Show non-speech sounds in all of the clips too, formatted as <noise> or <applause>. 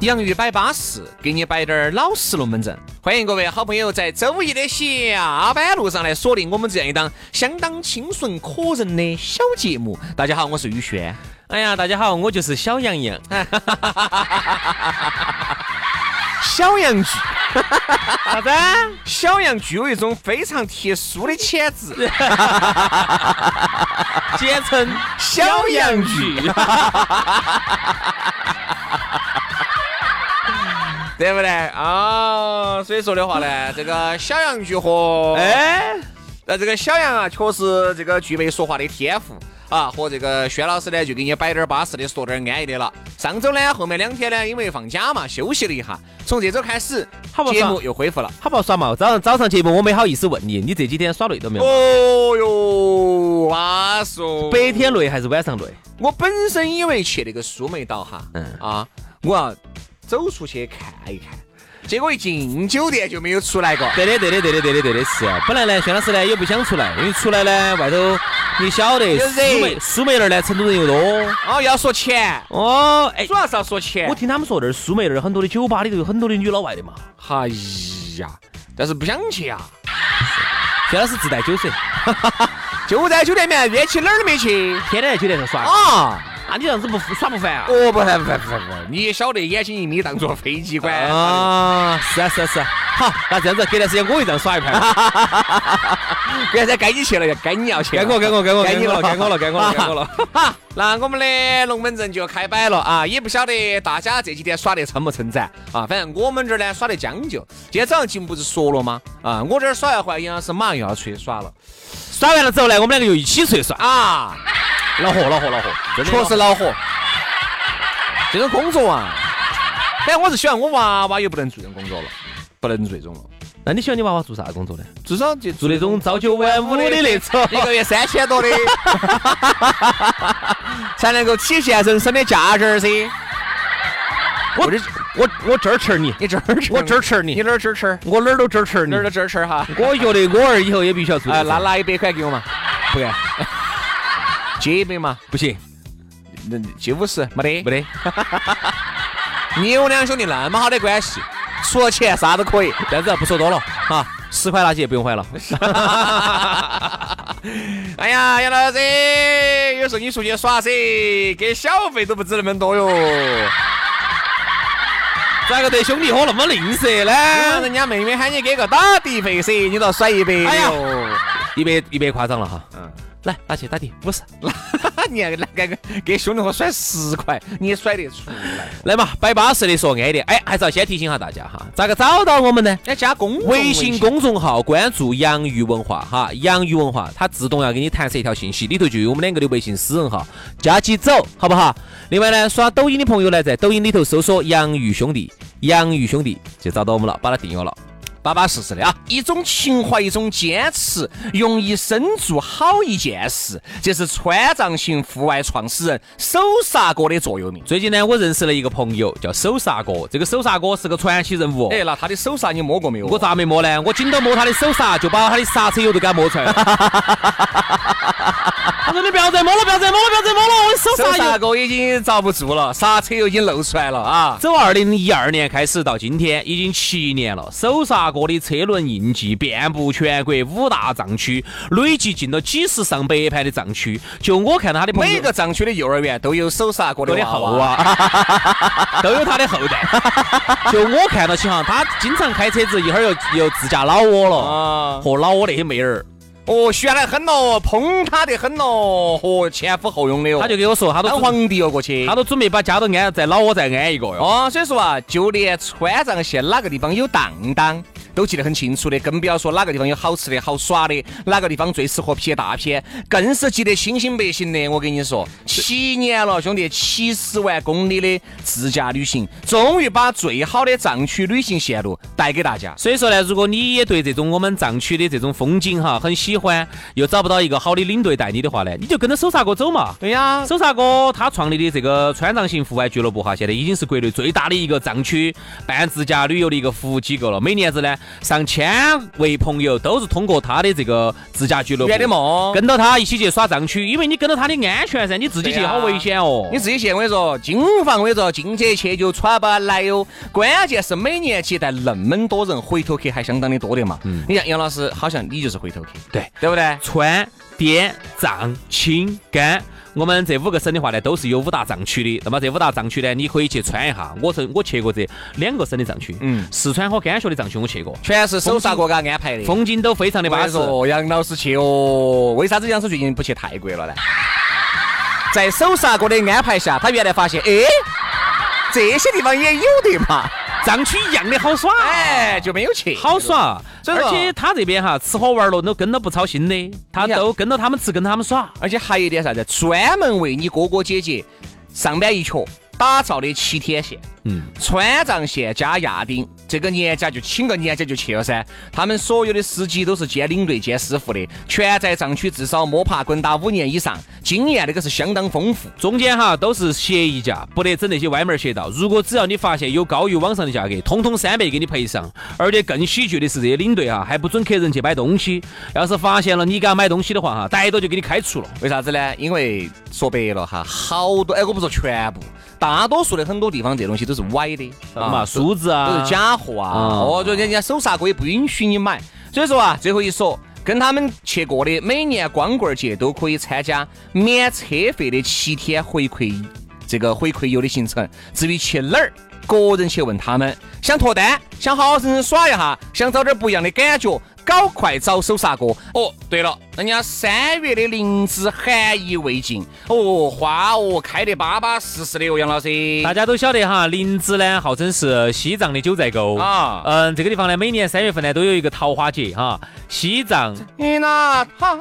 洋芋摆巴适，给你摆点儿老实龙门阵。欢迎各位好朋友在周一的下班路上来锁定我们这样一档相当清纯可人的小节目。大家好，我是宇轩。哎呀，大家好，我就是小杨洋。小杨剧，啥子？小杨具有一种非常特殊的潜质，简称小杨剧。对不对啊？所以说的话呢，<laughs> 这个小杨聚和哎，那这个小杨啊，确实这个具备说话的天赋啊。和这个薛老师呢，就给你摆点巴适的，说点安逸的了。上周呢，后面两天呢，因为放假嘛，休息了一下。从这周开始，节目又恢复了。好不好耍嘛？早上早上节目我没好意思问你，你这几天耍累了没有？哦哟，哇说白天累还是晚上累？我本身以为去那个苏梅岛哈，嗯啊，我要。走出去看一看，结果一进酒店就没有出来过。对的，对的，对的，对的，对的，是。本来呢，薛老师呢也不想出来，因为出来呢外头你晓得，苏梅苏梅那儿呢成都人又多。哦，要说钱哦，哎，主要是要说钱。我听他们说那儿苏梅那儿很多的酒吧里头有很多的女老外的嘛。哎呀，但是不想去啊。薛老师自带酒水，<laughs> 就在酒店里面约起哪儿都没去，天天在酒店上耍啊。那你这样子不耍不烦啊？哦，不烦不烦不烦不烦！你也晓得，眼睛一眯当做飞机管啊！是啊是啊是啊。好，那这样子，隔段时间我也这样耍一盘。<laughs> 隔段时间该你去了，该你要去。该我该我该我该你了，该我了该我了该我了。哈 <laughs> <laughs> 那我们的龙门阵就开摆了啊！也不晓得大家这几天耍得称不称赞啊？反正我们这儿呢耍得将就。今天早上节目不是说了吗？啊，我这儿耍一会儿，杨老师马上又要出去耍了。耍完了之后呢，我们两个又一起出去耍啊！恼火恼火恼火，确实恼火。这种工作啊，反正我是希望我娃娃也不能做这种工作了，不能做这种了。那你喜欢你娃娃做啥工作呢？至少就做那种朝九晚五的那种，一个月三千多的，<laughs> 才能够体现人生的价值噻。我这我我这儿吃你，你这儿吃，我这儿吃你，你哪儿这儿吃？我哪儿都这儿吃你，哪儿都这儿吃哈。我觉得我儿以后也必须要做。哎，那拿一百块给我嘛？不给。借一百嘛？不行。那借五十没得？没得。<laughs> 你我两兄弟那么好的关系，除了钱啥都可以。这样子不说多了哈，十块那些不用还了。<laughs> 哎呀，杨老师，有时候你出去耍噻，给小费都不止那么多哟。咋个对兄弟伙那么吝啬呢？人家妹妹喊你给个打的费噻，你倒甩一百哟，一百一百夸张了哈。嗯，来拿去打的五十。<laughs> 你还给给给兄弟伙甩十块，你也甩得出来？来嘛，摆巴适的说安点。哎，还是要先提醒下大家哈，咋个找到我们呢？要加公微信公众号，关注洋芋文化哈，洋芋文化，它自动要给你弹射一条信息，里头就有我们两个的微信私人号，加起走，好不好？另外呢，刷抖音的朋友呢，在抖音里头搜索“洋芋兄弟”，洋芋兄弟就找到我们了，把它订阅了。巴巴适适的啊！一种情怀，一种坚持，用一生做好一件事，这是川藏行户外创始人手刹哥的座右铭。最近呢，我认识了一个朋友，叫手刹哥。这个手刹哥是个传奇人物。哎，那他的手刹你摸过没有？我咋没摸呢？我紧到摸他的手刹，就把他的刹车油都给他摸出来了。<laughs> 他说：“你不要再摸了，不要再摸了，不要再摸了，我手手刹刹哥已经遭不住了，刹车又已经露出来了啊！走二零一二年开始到今天，已经七年了。手刹哥的车轮印记遍布全国五大藏区，累计进了几十上百盘的藏区。就我看他的朋友每个藏区的幼儿园都有手刹哥的。后啊，<laughs> 都有他的后代。就我看到起哈，他经常开车子，一会儿又又自驾老挝了，啊，和老挝那些妹儿，哦，悬得很咯，捧他得很咯，和前呼后拥的哦。他就给我说，他都皇帝哦过去。他都准备把家都安在老挝再安一个哟。哦，所以说啊，就连川藏线哪个地方有当当，都记得很清楚的，更不要说哪个地方有好吃的好耍的，哪个地方最适合拍大片，更是记得清清白白的。我跟你说，七年了，兄弟，七十万公里的自驾旅行，终于把最好的藏区旅行线路带给大家。所以说呢，如果你也对这种我们藏区的这种风景哈很喜欢，又找不到一个好的领队带你的话呢，你就跟着手刹哥走嘛。对呀，手刹哥他创立的这个川藏行户外俱乐部哈，现在已经是国内最大的一个藏区办自驾旅游的一个服务机构了。每年子呢，上千位朋友都是通过他的这个自驾俱乐部圆的梦。跟到他一起去耍藏区，因为你跟到他的安全噻，你自己去好危险哦。你自己去，我跟你说，金房我跟你说，进去去就穿不来哟。关键是每年接待那么多人，回头客还相当的多的嘛。嗯你像杨老师，好像你就是回头客，对对不对？川、滇、藏、青、甘，我们这五个省的话呢，都是有五大藏区的。那么这五大藏区呢，你可以去穿一下。我是我去过这两个省的藏区，嗯四川和甘肃的藏区我去过，全是手刹哥给他安排的。风景都非常的巴适。杨老师去哦，为啥子杨老师最近不去泰国了呢？在手刹哥的安排下，他原来发现，哎，这些地方也有的嘛，藏区一样的好耍，哎，就没有去。好耍。而且他这边哈吃喝玩乐都跟到不操心的，他都跟到他们吃，跟到他们耍。而且还有一点啥子，专门为你哥哥姐姐上班一瘸打造的七天线。嗯，川藏线加亚丁，这个年假就请个年假就去了噻。他们所有的司机都是兼领队兼师傅的，全在藏区至少摸爬滚打五年以上，经验那个是相当丰富。中间哈都是协议价，不得整那些歪门邪道。如果只要你发现有高于网上的价格，通通三倍给你赔上。而且更喜剧的是，这些领队哈还不准客人去买东西，要是发现了你给他买东西的话哈，逮到就给你开除了。为啥子呢？因为说白了哈，好多哎，我不说全部，大多数的很多地方这东西都是歪的嘛，梳子啊，都是假货啊。嗯哦，就人家手刹哥也不允许你买。所以说啊，最后一说，跟他们去过的，每年光棍节都可以参加免车费的七天回馈这个回馈游的行程。至于去哪儿，个人去问他们。想脱单，想好好生生耍一下，想找点不一样的感觉，搞快找手刹哥。哦，对了，人家三月的灵芝含意未尽，哦，花哦开得巴巴适适的哦，杨老师。大家都晓得哈，林芝呢号称是西藏的九寨沟啊嗯，这个地方呢，每年三月份呢都有一个桃花节哈，西藏你那桃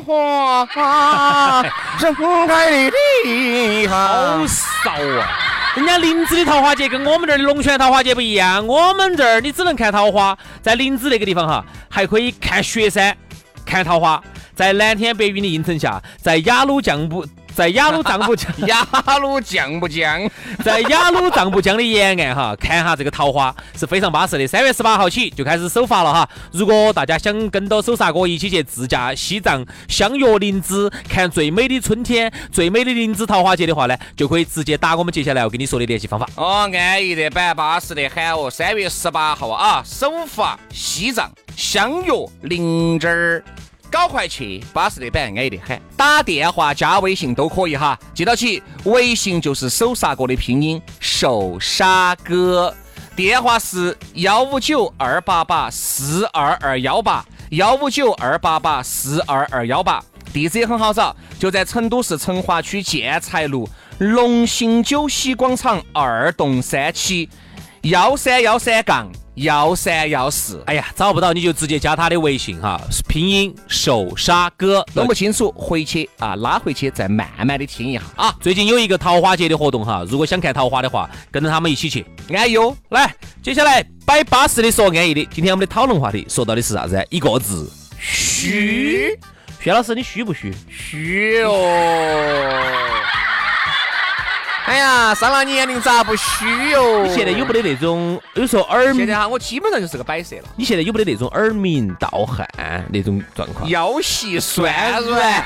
花 <laughs> 盛开的地好方。少啊！人家林芝的桃花节跟我们这儿的龙泉桃花节不一样，我们这儿你只能看桃花，在林芝那个地方哈，还可以看雪山、看桃花，在蓝天白云的映衬下，在雅鲁藏布。在雅鲁藏布江，雅鲁藏布江？在雅鲁藏布江的沿岸哈，看哈这个桃花是非常巴适的。三月十八号起就开始首发了哈。如果大家想跟到手刹哥一起去自驾西藏，相约林芝看最美的春天、最美的林芝桃花节的话呢，就可以直接打我们接下来要跟你说的联系方法。哦，安逸的板巴适的喊哦。三月十八号啊，首发西藏，相约林芝儿。搞快去，巴适的板，安逸的很。打电话加微信都可以哈，记到起，微信就是手刹哥的拼音，手刹哥。电话是幺五九二八八四二二幺八，幺五九二八八四二二幺八。地址也很好找，就在成都市成华区建材路龙兴酒席广场二栋三期幺三幺三杠幺三幺四。哎呀，找不到你就直接加他的微信哈，拼音手刹哥。弄不清楚，回去啊拉回去再慢慢的听一下啊。最近有一个桃花节的活动哈，如果想看桃花的话，跟着他们一起去。安逸哦，来，接下来摆巴适的说安逸的。今天我们的讨论话题说到的是啥子？一个字，虚薛老师，你虚不虚？虚哦。哎呀，上了年龄咋不虚哟？你现在有没得那种有时候耳现在哈，我基本上就是个摆设了，你现在有没得那种耳鸣盗汗那种状况？腰膝酸软。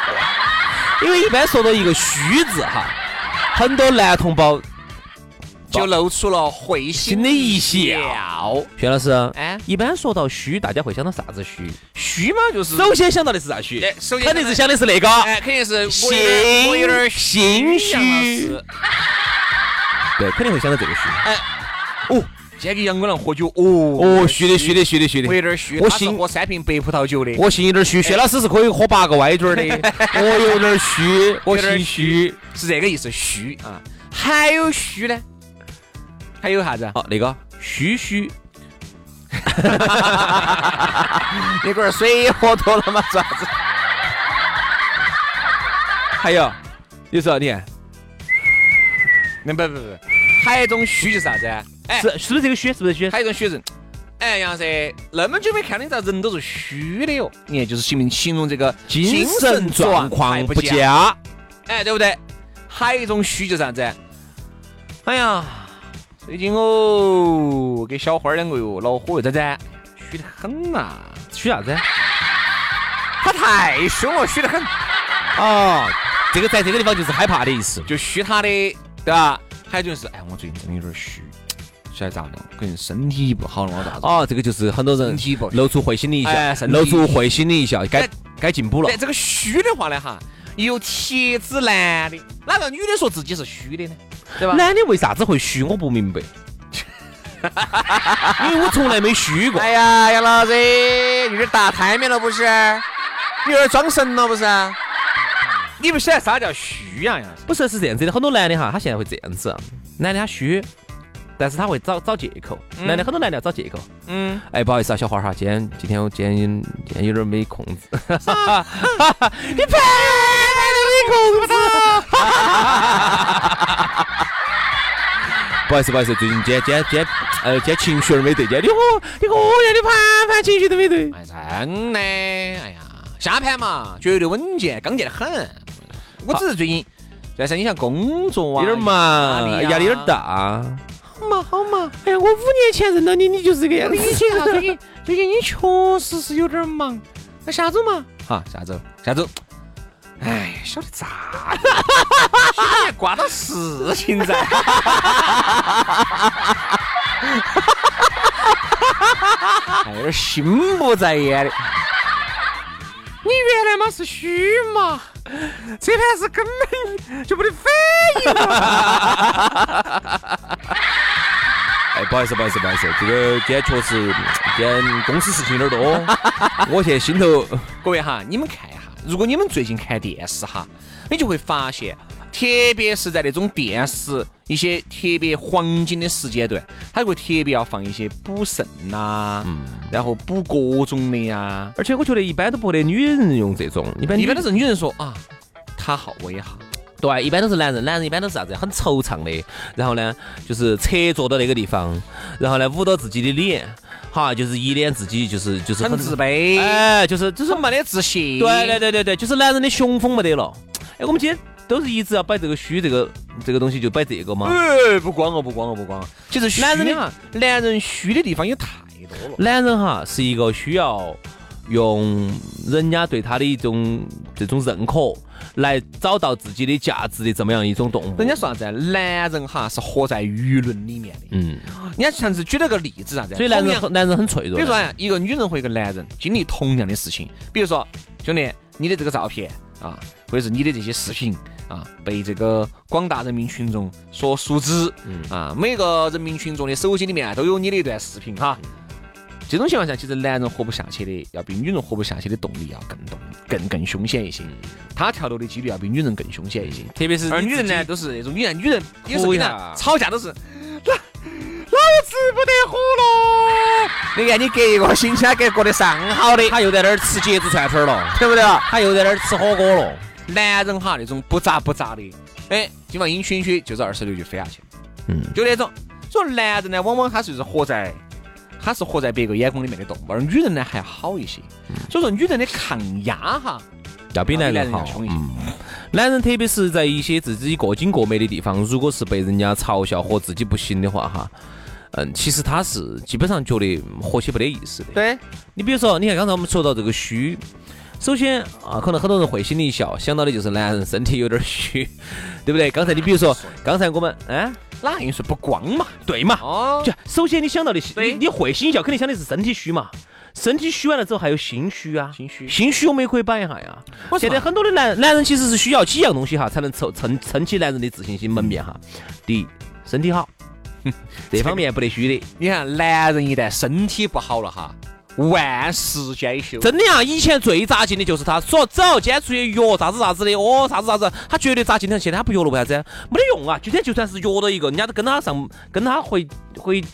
<laughs> 因为一般说到一个虚字哈，很多男同胞就露出了会心的一笑。薛老师，哎，一般说到虚，大家会想到啥子虚？虚嘛，就是首先想到的是啥虚？首先肯定是想的是那个，哎，肯定是心我有点心虚。对，肯定会想到这个虚。哎，哦。今天跟杨光良喝酒，哦哦，虚的虚的虚的虚的，我有点虚。我心喝三瓶白葡萄酒的，我心有点虚。薛老师是可以喝八个歪嘴的，<laughs> 我有点虚，我心虚，是这个意思，虚啊。还有虚呢？还有啥子？哦，那个虚虚，<laughs> 那罐水喝多了吗？啥子？还有，有时候你看，那不不不，还有一种虚就是啥子？哎，是是不是这个虚？是不是虚？还有一种虚人，哎，杨老师，那么久没看你，咋人都是虚的哟？你看，就是形容形容这个精神状况不佳，哎，对不对？还有一种虚就是啥子？哎呀，最近哦，跟小花两个哟，恼火又咋子？虚得很呐！虚啥子？<laughs> 他太凶了，虚得很。哦，这个在这个地方就是害怕的意思，就虚他的，对吧？还有就是，哎，我最近真的有点虚。晓得咋的？可能身体不好了，我咋子？哦，这个就是很多人露出会心的一笑，露出会心的一笑，该该进步了。这个虚的话呢，哈，有铁子男的，哪个女的说自己是虚的呢？对吧？男的为啥子会虚？我不明白。<laughs> 因为我从来没虚过。哎呀，杨老师，有点大太面了不是？有点装神了不是？你不晓得啥叫虚呀？不是，是这样子的，很多男的哈，他现在会这样子，男的他虚。但是他会找找借口，男的很多男的要找借口。嗯，哎，不好意思啊，小花哈，今天今天我今天今天有点没空子。<laughs> 你白没空子。<laughs> 不好意思，不好意思，最近今天今天今天呃今天情绪有点没对劲，你喝你我呀，你盘盘情绪都没对。哎，真的，哎呀，下盘嘛，绝对稳健，刚健得很。我只是最近，但是你像工作啊，有点忙，压力有点大。好嘛好嘛，哎呀，我五年前认到你，你就是这个样子。以前最近最近你确实是有点忙，那下周嘛？好，下周下周。哎，晓得咋？挂到事情在。有点心不在焉的。你原来嘛是虚嘛，这盘是根本就没得反应嘛。哎，不好意思，不好意思，不好意思，这个今天确实今天公司事情有点多，我现在心头。<laughs> 各位哈，你们看如果你们最近看电视哈，你就会发现，特别是在那种电视一些特别黄金的时间段，他会特别要放一些补肾呐，嗯，然后补各种的呀。而且我觉得一般都不得女人用这种，一般一般都是女人说啊，他好我也好。对，一般都是男人，男人一般都是啥子？很惆怅的，然后呢，就是侧坐到那个地方，然后呢，捂到自己的脸，哈，就是一脸自己就是就是很自卑，哎，就是就是没得自信。对对对对对，就是男人的雄风没得了。哎，我们今天都是一直要摆这个虚，这个这个东西就摆这个嘛。哎，不光哦，不光哦，不光。其实男人啊，男人虚的地方有太多了。男人哈是一个需要。用人家对他的一种这种认可，来找到自己的价值的这么样一种动物。人家说啥子？男人哈是活在舆论里面的。嗯，人家上次举了个例子啥子？所以男人男人很脆弱。比如说一个女人和一个男人经历同样的事情，比如说兄弟，你的这个照片啊，或者是你的这些视频啊，被这个广大人民群众所熟知。嗯啊，每个人民群众的手机里面都有你的一段视频哈。这种情况下，其实男人活不下去的，要比女人活不下去的动力要更动、更更凶险一些。他跳楼的几率要比女人更凶险一些，特别是而女人呢，都是那种女人，女人有时候呢吵架都是，老老子不得活了。你看你隔一个星期他给过得上好的，他又在那儿吃茄子串串了，对不对啊？他又在那儿吃火锅了。男人哈那种不咋不咋的，哎，今晚阴血血就是二十六就飞下去，嗯，就那种。所以男人呢，往往他就是活在。他是活在别个眼光里面的动物，而女人呢还好一些。所以说，女人的抗压哈要比男人要凶一些。男人特别是在一些自己过精过美的地方，如果是被人家嘲笑和自己不行的话，哈，嗯，其实他是基本上觉得活起没得意思的。对你比如说，你看刚才我们说到这个虚，首先啊，可能很多人会心里一笑，想到的就是男人身体有点虚，<laughs> 对不对？刚才你比如说，刚才我们，哎，哪因素不光嘛？对嘛？哦，就首先你想到的，对你你会心一笑，肯定想的是身体虚嘛。身体虚完了之后还有心虚啊，心虚心虚我们也可以摆一下呀。现在很多的男男人其实是需要几样东西哈，才能撑撑撑起男人的自信心门面哈。第一，身体好，<laughs> 这方面不得虚的。你看，男人一旦身体不好了哈，万事皆休。真的呀，以前最扎劲的就是他，说走，今天出去约啥子啥子的，哦，啥子啥子，他绝对扎劲的。现在他不约了，为啥子？没得用啊！今天就算是约到一个，人家都跟他上，跟他回回，<laughs>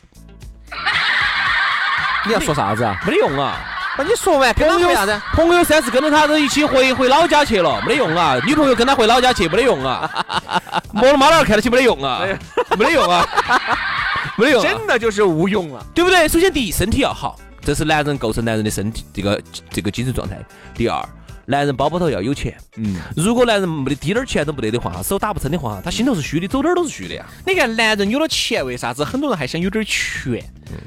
你要说啥子啊？没得用啊！那你说完，跟他朋友为啥子？朋友三次跟着他都一起回回老家去了，没得用啊！女朋友跟他回老家去，没得用啊！<laughs> 摸了妈老汉儿看得起，没得用啊！没得用啊！<laughs> 没得用、啊，真的就是无用了。对不对？首先第一，身体要好，这是男人构成男人的身体这个这个精神状态。第二，男人包包头要有钱。嗯，如果男人没得滴点儿钱都不得的话，手打不撑的话，他心头是虚的，走哪儿都是虚的呀。你看，男人有了钱，为啥子很多人还想有点权？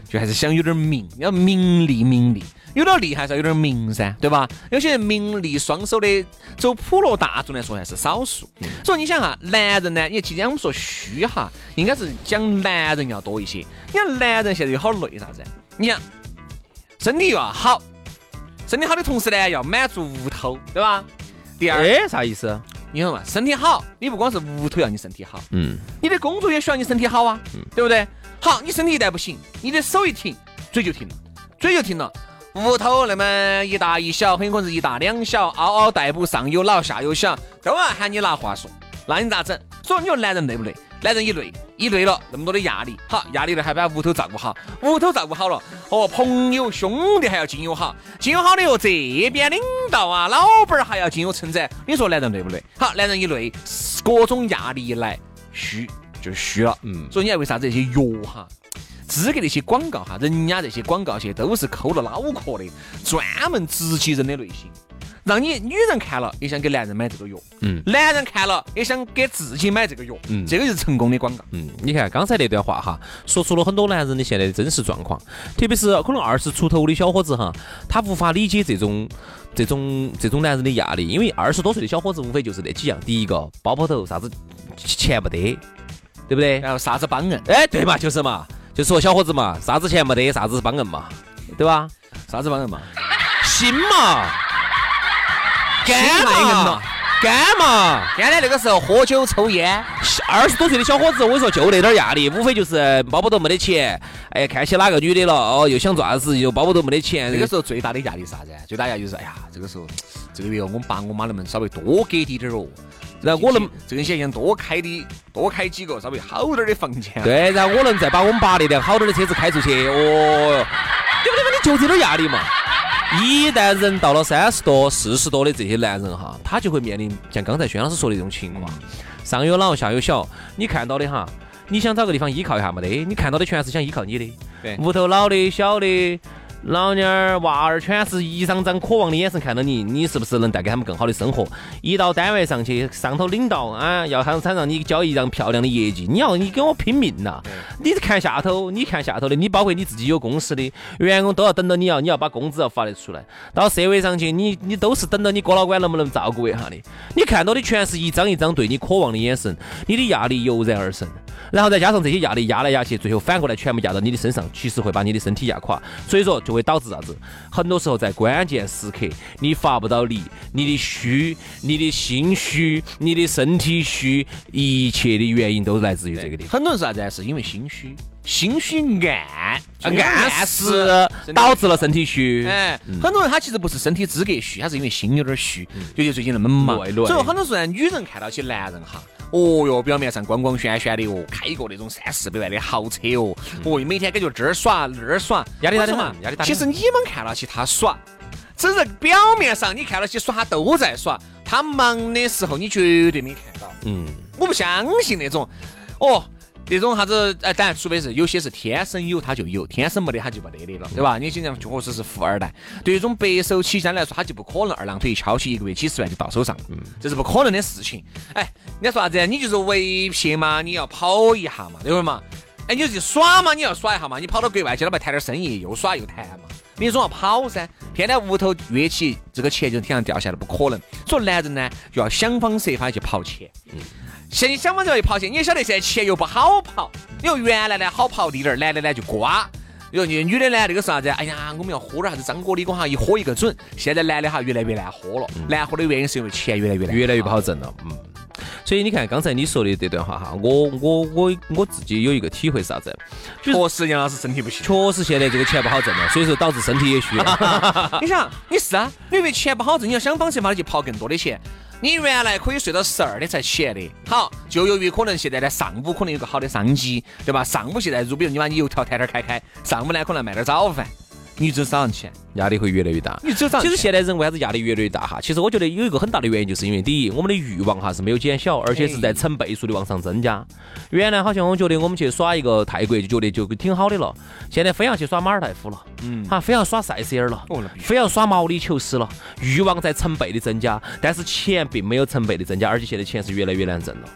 就还是想有点名，要名利名利。有点利还是要有点名噻，对吧？有些人名利双收的，走普罗大众来说还是少数。所以你想哈，男人呢，你今天我们说虚哈，应该是讲男人要多一些。你看男人现在有好累啥子？你看身体又要好，身体好的同时呢，要满足屋头，对吧？第二，哎，啥意思？你看嘛，身体好，你不光是屋头要你身体好，嗯，你的工作也需要你身体好啊，对不对？好，你身体一旦不行，你的手一停，嘴就停了，嘴就停了。屋头那么一大一小，很可能是一大两小，嗷嗷待哺，上有老下有小，都要喊你拿话说，那你咋整？所以你说男人累不累？男人一累，一累了，那么多的压力，好，压力了还把屋头照顾好，屋头照顾好了，哦，朋友兄弟还要经由好，经由好了哟，这边领导啊，老板儿还要经由称赞，你说男人累不累？好，男人一累，各种压力一来，虚就虚了，嗯，所以你看为啥子？这些药哈？资格那些广告哈，人家这些广告些都是抠了脑壳的，专门直击人的内心，让你女人看了也想给男人买这个药，嗯男人看了也想给自己买这个药，嗯这个就是成功的广告。嗯，你看刚才那段话哈，说出了很多男人的现在的真实状况，特别是可能二十出头的小伙子哈，他无法理解这种这种这种男人的压力，因为二十多岁的小伙子无非就是那几样，第一个包包头啥子钱没得，对不对？然后啥子帮人，哎，对嘛，就是嘛，就说小伙子嘛，啥子钱没得，啥子帮人嘛，对吧？啥子帮人嘛？心嘛，干嘛，干嘛？现在那个时候喝酒抽烟，二十多岁的小伙子，我跟你说，就那点儿压力，无非就是包包头没得钱，哎，看起哪个女的了，哦，又想做啥子，又包包头没得钱，那个时候最大的压力是啥子？最大压力就是，哎呀，这个时候这个月我们爸我妈能不能稍微多给点点儿哦？然后我能这个钱想多开的多开几个稍微好点儿的房间。对，然后我能再把我们爸那辆好点儿的车子开出去，哦哟，对不对嘛？你就这点儿压力嘛。一旦人到了三十多、四十多的这些男人哈，他就会面临像刚才轩老师说的这种情况，上有老下有小，你看到的哈，你想找个地方依靠一下没得，你看到的全是想依靠你的，对屋头老的小的。老娘儿、娃儿全是一张张渴望的眼神看到你，你是不是能带给他们更好的生活？一到单位上去，上头领导啊，要他想让你交一张漂亮的业绩，你要你跟我拼命呐！你看下头，你看下头的，你包括你自己有公司的员工都要等到你要，你要把工资要发得出来。到社会上去，你你都是等到你哥老倌能不能照顾一下的。你看到的全是一张一张对你渴望的眼神，你的压力油然而生。然后再加上这些压力压来压去，最后反过来全部压到你的身上，其实会把你的身体压垮。所以说就会导致啥子？很多时候在关键时刻你发不到力，你的虚、你的心虚、你的身体虚，一切的原因都来自于这个地方。很多人是啥子？是因为心虚，心虚暗暗示导致了身体虚。哎，很多人他其实不是身体资格虚，他是因为心有点虚，尤其最近那么忙。所以很多时候呢，女人看到起男人哈。哦哟，表面上光光鲜鲜的哦，开一个那种三四百万的豪车哦，哦，每天感觉这儿耍那儿耍，压力大的嘛压力大其实你们看到起他耍，只是表面上你看到起耍他都在耍，他忙的时候你绝对没看到。嗯，我不相信那种，哦，这种啥子，哎，当然，除非是有些是天生有他就有，天生没得他就没得的了，对吧？你想想，确实是富二代。对于这种白手起家来说，他就不可能二郎腿一敲起，一个月几十万就到手上，嗯，这是不可能的事情。哎，人家说啥子？你就是为撇嘛，你要跑一下嘛，对不对嘛？哎，你就耍嘛，你要耍一下嘛，你跑到国外去老板谈点生意，又耍又谈嘛，你总要跑噻。天天屋头约起，这个钱就天上掉下来，不可能。所以男人呢，就要想方设法去刨钱。嗯。现在想法就要跑钱，你也晓得现在钱又不好跑。你说原来呢好跑滴点儿，男的呢就瓜。你说你女的呢那个啥子？哎呀，我们要喝点啥子张果李果哈，一喝一个准。现在男的哈越来越难喝了，难喝的原因是因为钱越来越难，越来越不好挣了。嗯。所以你看刚才你说的这段话哈，我我我我自己有一个体会是啥子？确实杨老师身体不行，确实现在这个钱不好挣了，所以说导致身体也虚了。<laughs> 你想，你是啊，因为钱不好挣，你要想方设法的去跑更多的钱。你原来可以睡到十二点才起来的，好，就由于可能现在呢上午可能有个好的商机，对吧？上午现在，如比如你把你油条摊摊开开，上午呢可能卖点早饭。你就早上起来，压力会越来越大。你走早其实现在人为啥子压力越来越大哈？其实我觉得有一个很大的原因，就是因为第一，我们的欲望哈是没有减小，而且是在成倍数的往上增加。原来好像我觉得我们去耍一个泰国就觉得就挺好的了，现在非要去耍马尔代夫了，嗯，哈，非要耍塞舌尔了，非要耍毛里求斯了，欲望在成倍的增加，但是钱并没有成倍的增加，而且现在钱是越来越难挣了，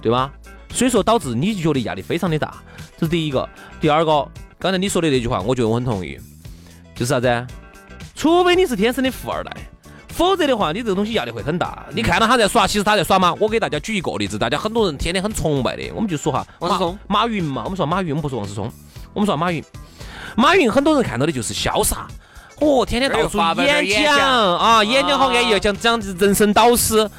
对吧？所以说导致你就觉得压力非常的大，这是第一个。第二个，刚才你说的那句话，我觉得我很同意。就是啥子？除非你是天生的富二代，否则的话，你这个东西压力会很大。你看到他在耍，其实他在耍嘛？我给大家举一个例子，大家很多人天天很崇拜的，我们就说哈，王思聪、马云嘛。我们说马云，我们不说王思聪，我们说马云。马云很多人看到的就是潇洒，哦，天天到处演讲啊，演讲好安逸，要讲讲人生导师。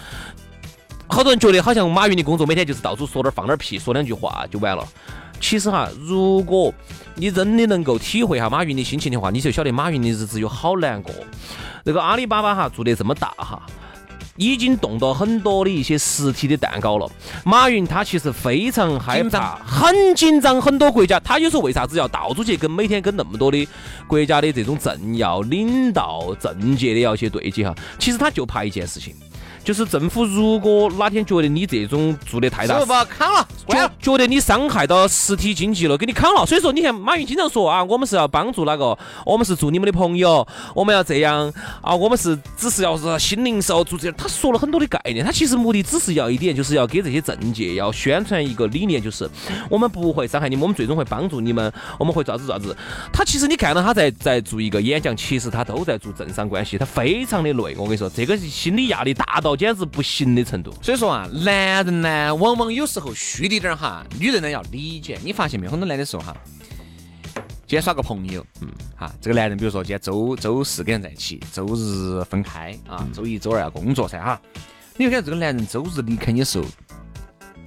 好多人觉得好像马云的工作每天就是到处说点放点屁，说两句话就完了。其实哈，如果你真的能够体会下马云的心情的话，你就晓得马云的日子有好难过。这个阿里巴巴哈做得这么大哈，已经动到很多的一些实体的蛋糕了。马云他其实非常害怕，很紧张。很多国家他有时候为啥子要到处去跟每天跟那么多的国家的这种政要、领导、政界的要去对接哈？其实他就怕一件事情。就是政府，如果哪天觉得你这种做的太大，把扛了，觉觉得你伤害到实体经济了，给你砍了。所以说，你看马云经常说啊，我们是要帮助哪个？我们是做你们的朋友，我们要这样啊，我们是只是要是新零售做这样。他说了很多的概念，他其实目的只是要一点，就是要给这些政界要宣传一个理念，就是我们不会伤害你们，我们最终会帮助你们，我们会咋子咋子。他其实你看到他在在做一个演讲，其实他都在做政商关系，他非常的累。我跟你说，这个心理压力大到。简直不行的程度，所以说啊，男人呢，往往有时候虚的点儿哈，女人呢要理解。你发现没有？很多男的时候哈，今天耍个朋友，嗯，哈，这个男人比如说今天周周四跟人在一起，周日分开啊，周一周二要工作噻哈。你会感觉这个男人周日离开你的时候，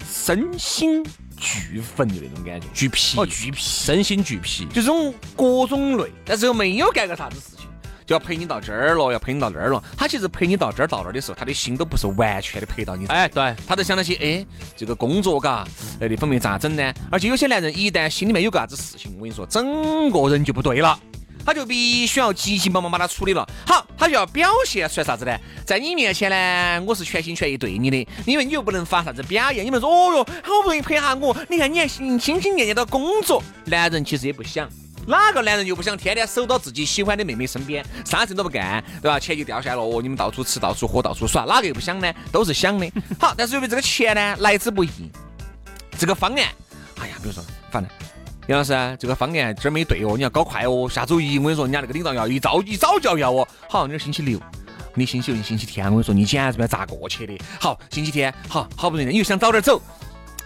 身心俱焚的那种感觉，巨疲哦，巨疲，身心俱疲，就这种各种累，但是又没有干个啥子事。就要陪你到这儿了，要陪你到那儿了。他其实陪你到这儿到那儿的时候，他的心都不是完全的陪到你。哎，对，他都想那些，哎，这个工作嘎，哎，那方面咋整呢？而且有些男人一旦心里面有个啥子事情，我跟你说，整个人就不对了，他就必须要急急忙忙把它处理了。好，他就要表现出来啥子呢？在你面前呢，我是全心全意对你的，因为你又不能发啥子表演。你们说，哦哟，好不容易陪下我，你看你还心心心念念到工作，男人其实也不想。哪个男人又不想天天守到自己喜欢的妹妹身边，啥事都不干，对吧？钱就掉下来了哦，你们到处吃、到处喝、到处耍，哪个又不想呢？都是想的。好，但是由于这个钱呢来之不易，这个方案，哎呀，比如说，反正杨老师，这个方案这儿没对哦，你要搞快哦。下周一我跟你说，人家那个领导要一早一早就要要哦。好，你星期六，你星期六、星期天，我跟你说，你简直不知道咋过去的。好，星期天，好好不容易，你又想早点走，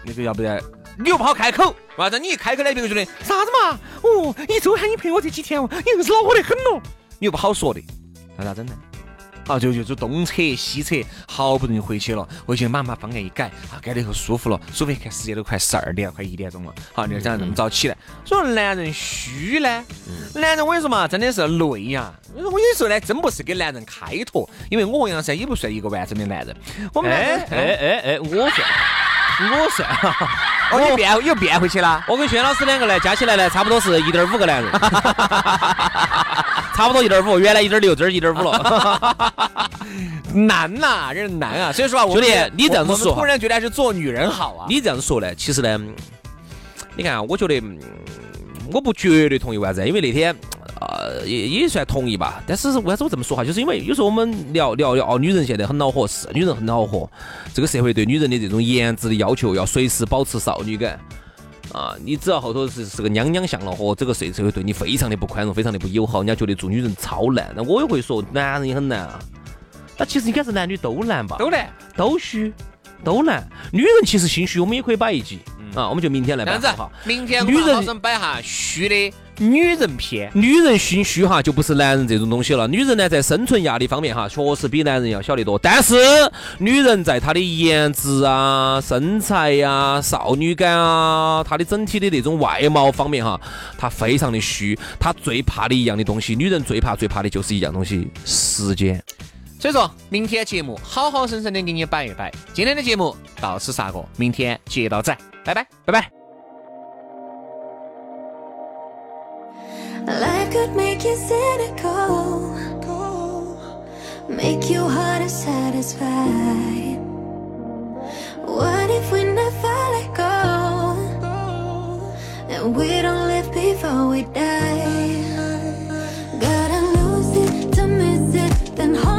那个要不然。你又不好开口，为啥子？你一开口呢，别个觉得啥子嘛？哦，一周喊你陪我这几天哦，你硬是恼火得很咯。你又不好说的，那咋整呢？啊，就就就东扯西扯，好不容易回去了，回去马上把方案一改，啊，改了以后舒服了，舒服一看时间都快十二点，快一点钟了。好，你想那么早起来，所以男人虚呢，男人我跟你说嘛，真的是累呀。我说我跟你说呢，真不是给男人开脱，因为我和杨噻也不算一个完整的男人。我们哎哎哎哎，我算。我算，哦，又变又变回去了。我跟轩老师两个呢，加起来呢，差不多是一点五个男人，差不多一点五，原来一点六，这儿一点五了。<laughs> 难呐，这难啊！所以说啊，兄弟，你这样子说，突然觉得还是做女人好啊。你这样子说呢，其实呢，你看，我觉得，我不绝对同意为啥子？因为那天，呃，也也算同意吧。但是为啥子我这么说哈？就是因为有时候我们聊聊聊，哦，女人现在很恼火，是女人很恼火。这个社会对女人的这种颜值的要求，要随时保持少女感。啊，你只要后头是是个娘娘相了，和这个社会对你非常的不宽容，非常的不友好，人家觉得做女人超难。那我也会说，男人也很难啊。那其实应该是男女都难吧？都难，都虚，都难。女人其实心虚，我们也可以摆一集。啊，我们就明天来摆哈。明天女人摆哈虚的女人篇。女人心虚哈，就不是男人这种东西了。女人呢，在生存压力方面哈，确实比男人要小得多。但是女人在她的颜值啊、身材呀、少女感啊、她的整体的那种外貌方面哈，她非常的虚。她最怕的一样的东西，女人最怕最怕的就是一样东西——时间。所以说明天节目好好生生的给你摆一摆。今天的节目到此杀过，明天接到仔。拜拜，拜拜。Life could make you cynical, make you heart unsatisfied. What if we never let go, and we don't live before we die? Gotta lose it to miss it, then harder